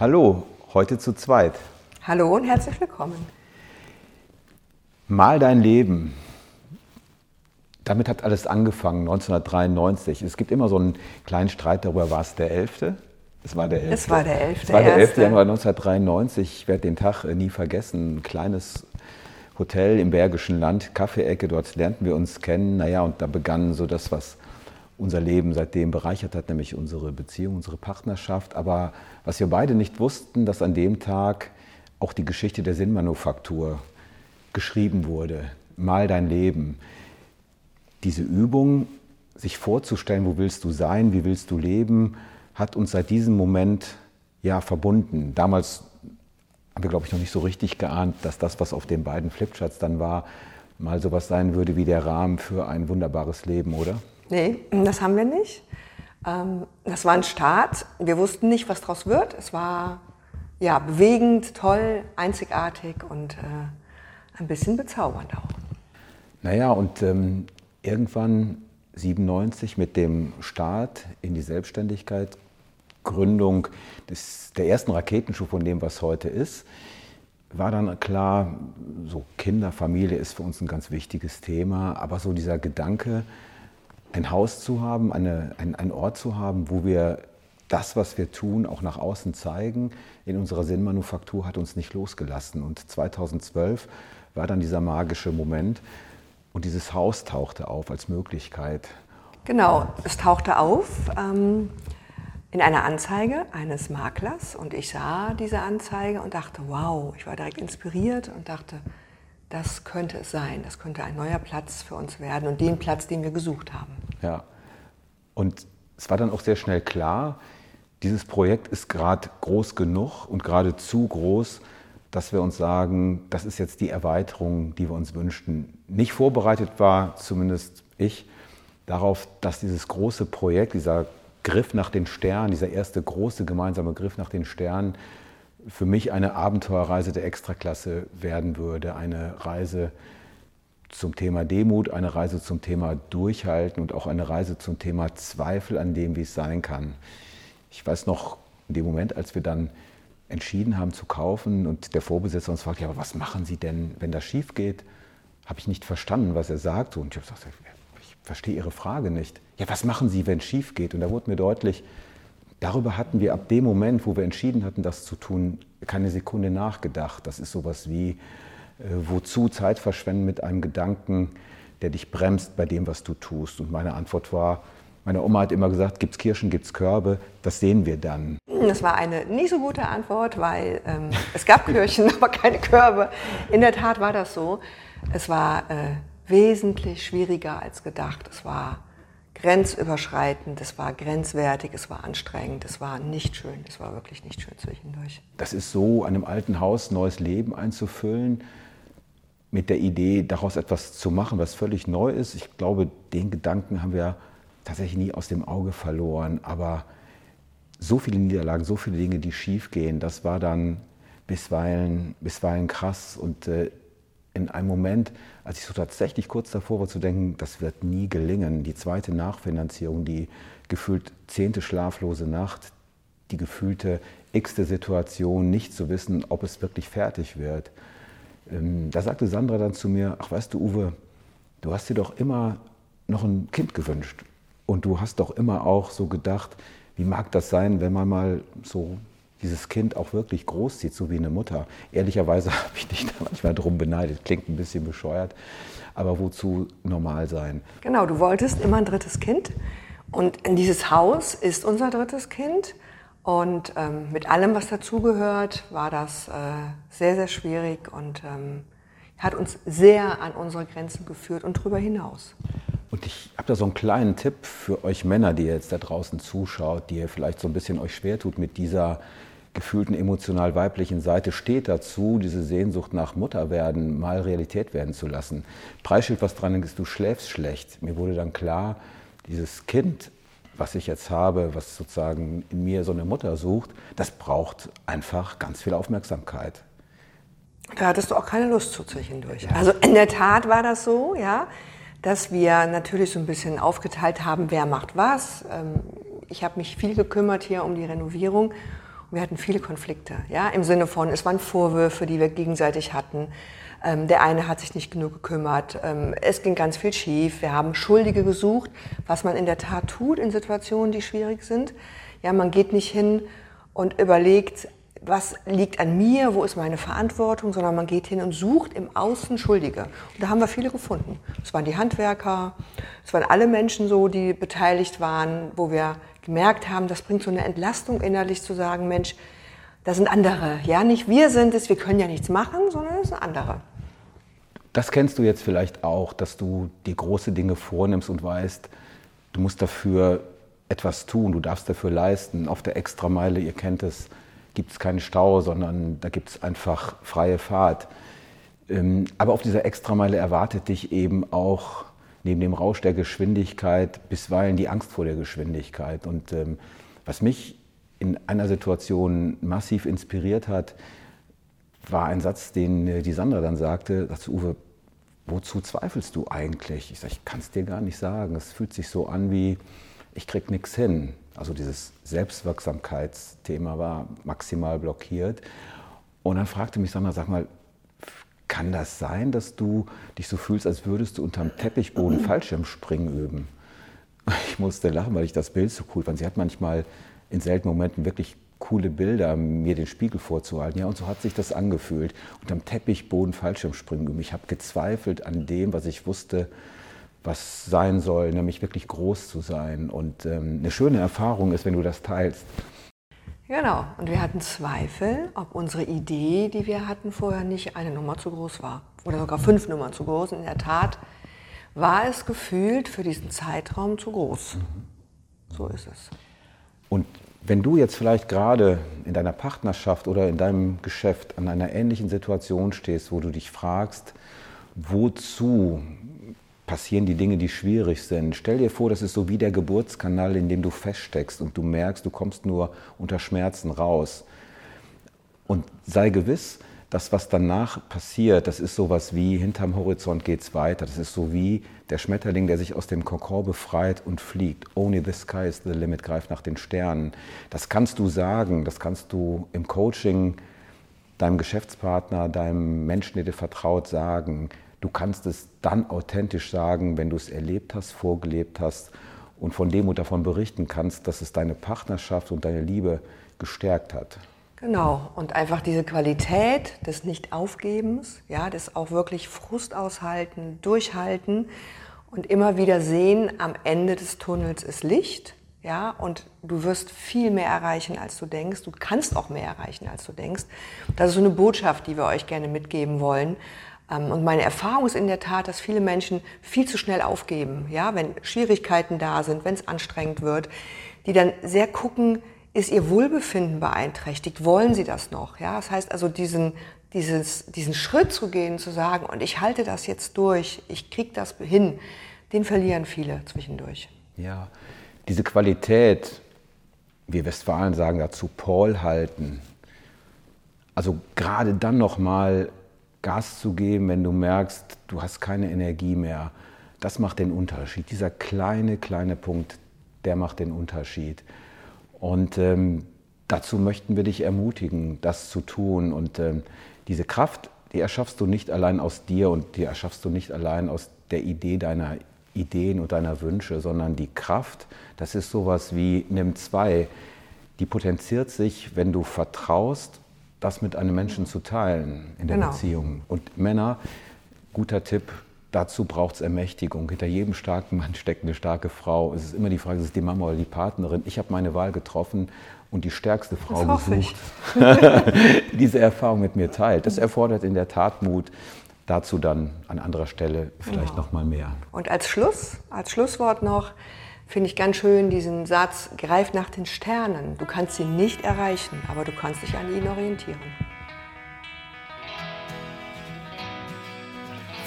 Hallo, heute zu zweit. Hallo und herzlich willkommen. Mal dein Leben. Damit hat alles angefangen, 1993. Es gibt immer so einen kleinen Streit darüber, war es der 11.? Es war der 11. Es war der 11. Es war der 11. Januar 1993. Ich werde den Tag nie vergessen. Ein kleines Hotel im Bergischen Land, Kaffeeecke, dort lernten wir uns kennen. Naja, und da begann so das, was unser Leben seitdem bereichert hat, nämlich unsere Beziehung, unsere Partnerschaft. Aber was wir beide nicht wussten, dass an dem Tag auch die Geschichte der Sinnmanufaktur geschrieben wurde. Mal dein Leben. Diese Übung, sich vorzustellen, wo willst du sein, wie willst du leben, hat uns seit diesem Moment ja verbunden. Damals haben wir, glaube ich, noch nicht so richtig geahnt, dass das, was auf den beiden Flipcharts dann war, mal sowas sein würde wie der Rahmen für ein wunderbares Leben, oder? Nee, das haben wir nicht. Ähm, das war ein Start. Wir wussten nicht, was daraus wird. Es war ja bewegend, toll, einzigartig und äh, ein bisschen bezaubernd auch. Naja, und ähm, irgendwann 97 mit dem Start in die Selbstständigkeit, Gründung des, der ersten Raketenschuh von dem, was heute ist, war dann klar, so Kinder, Familie ist für uns ein ganz wichtiges Thema, aber so dieser Gedanke, ein Haus zu haben, eine, ein, ein Ort zu haben, wo wir das, was wir tun, auch nach außen zeigen, in unserer Sinnmanufaktur hat uns nicht losgelassen. Und 2012 war dann dieser magische Moment und dieses Haus tauchte auf als Möglichkeit. Genau, es tauchte auf ähm, in einer Anzeige eines Maklers und ich sah diese Anzeige und dachte, wow, ich war direkt inspiriert und dachte, das könnte es sein, das könnte ein neuer Platz für uns werden und den Platz, den wir gesucht haben. Ja, und es war dann auch sehr schnell klar, dieses Projekt ist gerade groß genug und gerade zu groß, dass wir uns sagen, das ist jetzt die Erweiterung, die wir uns wünschten. Nicht vorbereitet war, zumindest ich, darauf, dass dieses große Projekt, dieser Griff nach den Sternen, dieser erste große gemeinsame Griff nach den Sternen, für mich eine Abenteuerreise der Extraklasse werden würde, eine Reise zum Thema Demut, eine Reise zum Thema Durchhalten und auch eine Reise zum Thema Zweifel an dem, wie es sein kann. Ich weiß noch, in dem Moment, als wir dann entschieden haben zu kaufen und der Vorbesitzer uns fragt, ja, aber was machen Sie denn, wenn das schief geht? Habe ich nicht verstanden, was er sagt. Und ich habe gesagt, ich verstehe Ihre Frage nicht. Ja, was machen Sie, wenn es schief geht? Und da wurde mir deutlich, darüber hatten wir ab dem Moment, wo wir entschieden hatten, das zu tun, keine Sekunde nachgedacht. Das ist sowas wie, wozu Zeit verschwenden mit einem Gedanken, der dich bremst bei dem, was du tust. Und meine Antwort war, meine Oma hat immer gesagt, gibt es Kirschen, gibt es Körbe, das sehen wir dann. Das war eine nicht so gute Antwort, weil ähm, es gab Kirchen, aber keine Körbe. In der Tat war das so. Es war äh, wesentlich schwieriger als gedacht. Es war grenzüberschreitend, es war grenzwertig, es war anstrengend, es war nicht schön, es war wirklich nicht schön zwischendurch. Das ist so, einem alten Haus neues Leben einzufüllen, mit der Idee, daraus etwas zu machen, was völlig neu ist. Ich glaube, den Gedanken haben wir tatsächlich nie aus dem Auge verloren. Aber so viele Niederlagen, so viele Dinge, die schief gehen, das war dann bisweilen, bisweilen krass. Und äh, in einem Moment, als ich so tatsächlich kurz davor war zu denken, das wird nie gelingen, die zweite Nachfinanzierung, die gefühlt zehnte schlaflose Nacht, die gefühlte x-te Situation, nicht zu wissen, ob es wirklich fertig wird. Ähm, da sagte Sandra dann zu mir, ach weißt du Uwe, du hast dir doch immer noch ein Kind gewünscht. Und du hast doch immer auch so gedacht, wie mag das sein, wenn man mal so dieses Kind auch wirklich großzieht, so wie eine Mutter. Ehrlicherweise habe ich dich da manchmal drum beneidet. Klingt ein bisschen bescheuert, aber wozu normal sein? Genau, du wolltest immer ein drittes Kind. Und in dieses Haus ist unser drittes Kind. Und ähm, mit allem, was dazugehört, war das äh, sehr, sehr schwierig und ähm, hat uns sehr an unsere Grenzen geführt und darüber hinaus. Und ich habe da so einen kleinen Tipp für euch Männer, die ihr jetzt da draußen zuschaut, die ihr vielleicht so ein bisschen euch schwer tut mit dieser gefühlten emotional weiblichen Seite, steht dazu, diese Sehnsucht nach Mutterwerden mal Realität werden zu lassen. Preisschild, was dran ist, du schläfst schlecht. Mir wurde dann klar, dieses Kind, was ich jetzt habe, was sozusagen in mir so eine Mutter sucht, das braucht einfach ganz viel Aufmerksamkeit. Da hattest du auch keine Lust zu zwischendurch. Ja. Also in der Tat war das so, ja dass wir natürlich so ein bisschen aufgeteilt haben, wer macht was. Ähm, ich habe mich viel gekümmert hier um die Renovierung wir hatten viele Konflikte, ja, im Sinne von, es waren Vorwürfe, die wir gegenseitig hatten. Ähm, der eine hat sich nicht genug gekümmert. Ähm, es ging ganz viel schief. Wir haben Schuldige gesucht, was man in der Tat tut in Situationen, die schwierig sind. Ja, man geht nicht hin und überlegt, was liegt an mir, wo ist meine Verantwortung, sondern man geht hin und sucht im Außen Schuldige. Und da haben wir viele gefunden. Es waren die Handwerker, es waren alle Menschen so, die beteiligt waren, wo wir gemerkt haben, das bringt so eine Entlastung innerlich zu sagen, Mensch, da sind andere. Ja, nicht wir sind es, wir können ja nichts machen, sondern es sind andere. Das kennst du jetzt vielleicht auch, dass du die große Dinge vornimmst und weißt, du musst dafür etwas tun, du darfst dafür leisten. Auf der Extrameile, ihr kennt es, gibt es keinen Stau, sondern da gibt es einfach freie Fahrt. Ähm, aber auf dieser Extrameile erwartet dich eben auch neben dem Rausch der Geschwindigkeit bisweilen die Angst vor der Geschwindigkeit. Und ähm, was mich in einer Situation massiv inspiriert hat, war ein Satz, den äh, die Sandra dann sagte, sagte Uwe, wozu zweifelst du eigentlich? Ich sage, ich kann es dir gar nicht sagen. Es fühlt sich so an wie, ich krieg nichts hin. Also dieses Selbstwirksamkeitsthema war maximal blockiert. Und dann fragte mich Sandra, sag mal, kann das sein, dass du dich so fühlst, als würdest du unterm Teppichboden Fallschirmspringen üben? Ich musste lachen, weil ich das Bild so cool fand. Sie hat manchmal in seltenen Momenten wirklich coole Bilder, mir den Spiegel vorzuhalten. Ja, und so hat sich das angefühlt. Unterm Teppichboden Fallschirmspringen üben. Ich habe gezweifelt an dem, was ich wusste, was sein soll, nämlich wirklich groß zu sein. Und ähm, eine schöne Erfahrung ist, wenn du das teilst. Genau, und wir hatten Zweifel, ob unsere Idee, die wir hatten vorher, nicht eine Nummer zu groß war. Oder sogar fünf Nummern zu groß. In der Tat war es gefühlt für diesen Zeitraum zu groß. Mhm. So ist es. Und wenn du jetzt vielleicht gerade in deiner Partnerschaft oder in deinem Geschäft an einer ähnlichen Situation stehst, wo du dich fragst, wozu passieren die Dinge, die schwierig sind. Stell dir vor, das ist so wie der Geburtskanal, in dem du feststeckst und du merkst, du kommst nur unter Schmerzen raus. Und sei gewiss, das, was danach passiert, das ist sowas wie, hinterm Horizont geht es weiter. Das ist so wie der Schmetterling, der sich aus dem Kokon befreit und fliegt. Only the sky is the limit, greift nach den Sternen. Das kannst du sagen, das kannst du im Coaching deinem Geschäftspartner, deinem Menschen, der dir vertraut, sagen. Du kannst es dann authentisch sagen, wenn du es erlebt hast, vorgelebt hast und von dem und davon berichten kannst, dass es deine Partnerschaft und deine Liebe gestärkt hat. Genau, und einfach diese Qualität des Nicht-Aufgebens, ja, des auch wirklich Frust aushalten, durchhalten und immer wieder sehen, am Ende des Tunnels ist Licht, ja, und du wirst viel mehr erreichen, als du denkst. Du kannst auch mehr erreichen, als du denkst. Das ist so eine Botschaft, die wir euch gerne mitgeben wollen. Ähm, und meine Erfahrung ist in der Tat, dass viele Menschen viel zu schnell aufgeben, ja, wenn Schwierigkeiten da sind, wenn es anstrengend wird, die dann sehr gucken, ist ihr Wohlbefinden beeinträchtigt, wollen sie das noch? Ja, das heißt also diesen, dieses, diesen Schritt zu gehen, zu sagen, und ich halte das jetzt durch, ich kriege das hin, den verlieren viele zwischendurch. Ja, diese Qualität, wir Westfalen sagen dazu, Paul halten. Also gerade dann nochmal Gas zu geben, wenn du merkst, du hast keine Energie mehr. Das macht den Unterschied. Dieser kleine, kleine Punkt, der macht den Unterschied. Und ähm, dazu möchten wir dich ermutigen, das zu tun. Und ähm, diese Kraft, die erschaffst du nicht allein aus dir und die erschaffst du nicht allein aus der Idee deiner Ideen und deiner Wünsche, sondern die Kraft, das ist sowas wie nimm zwei, die potenziert sich, wenn du vertraust das mit einem Menschen zu teilen in der genau. Beziehung. Und Männer, guter Tipp, dazu braucht es Ermächtigung. Hinter jedem starken Mann steckt eine starke Frau. Es ist immer die Frage, ist es die Mama oder die Partnerin? Ich habe meine Wahl getroffen und die stärkste Frau gesucht, die diese Erfahrung mit mir teilt. Das erfordert in der Tat Mut. Dazu dann an anderer Stelle vielleicht genau. noch mal mehr. Und als Schluss, als Schlusswort noch, finde ich ganz schön diesen Satz, greif nach den Sternen. Du kannst sie nicht erreichen, aber du kannst dich an ihnen orientieren.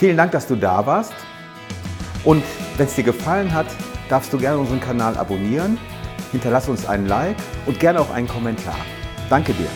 Vielen Dank, dass du da warst. Und wenn es dir gefallen hat, darfst du gerne unseren Kanal abonnieren. Hinterlass uns einen Like und gerne auch einen Kommentar. Danke dir.